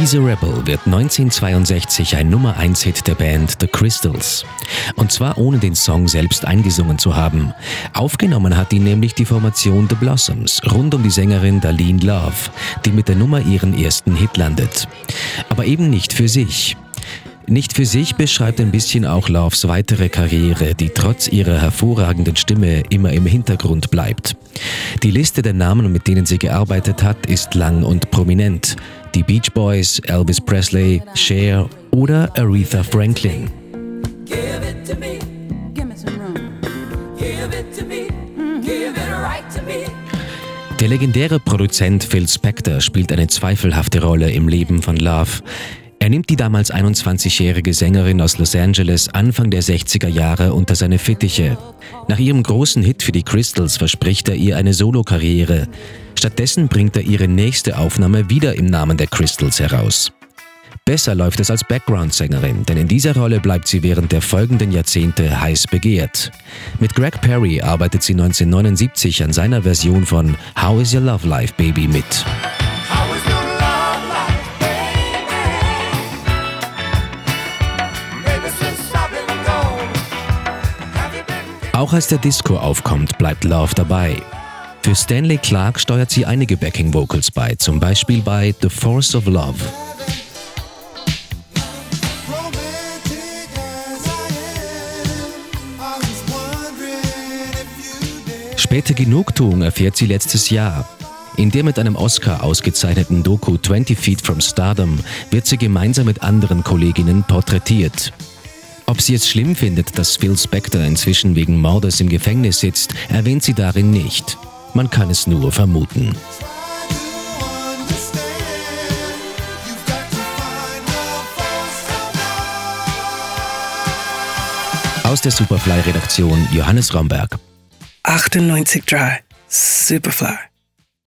He's a Rebel wird 1962 ein Nummer 1 Hit der Band The Crystals. Und zwar ohne den Song selbst eingesungen zu haben. Aufgenommen hat ihn nämlich die Formation The Blossoms rund um die Sängerin Darlene Love, die mit der Nummer ihren ersten Hit landet. Aber eben nicht für sich. Nicht für sich beschreibt ein bisschen auch Loves weitere Karriere, die trotz ihrer hervorragenden Stimme immer im Hintergrund bleibt. Die Liste der Namen, mit denen sie gearbeitet hat, ist lang und prominent. Die Beach Boys, Elvis Presley, Cher oder Aretha Franklin. Der legendäre Produzent Phil Spector spielt eine zweifelhafte Rolle im Leben von Love. Er nimmt die damals 21-jährige Sängerin aus Los Angeles Anfang der 60er Jahre unter seine Fittiche. Nach ihrem großen Hit für die Crystals verspricht er ihr eine Solokarriere. Stattdessen bringt er ihre nächste Aufnahme wieder im Namen der Crystals heraus. Besser läuft es als Background-Sängerin, denn in dieser Rolle bleibt sie während der folgenden Jahrzehnte heiß begehrt. Mit Greg Perry arbeitet sie 1979 an seiner Version von How is Your Love Life Baby mit. Auch als der Disco aufkommt, bleibt Love dabei. Für Stanley Clark steuert sie einige Backing Vocals bei, zum Beispiel bei The Force of Love. Späte Genugtuung erfährt sie letztes Jahr. In der mit einem Oscar ausgezeichneten Doku 20 Feet from Stardom wird sie gemeinsam mit anderen Kolleginnen porträtiert. Ob sie es schlimm findet, dass Phil Spector inzwischen wegen Mordes im Gefängnis sitzt, erwähnt sie darin nicht. Man kann es nur vermuten. Aus der Superfly-Redaktion Johannes Romberg. 98.3 Superfly.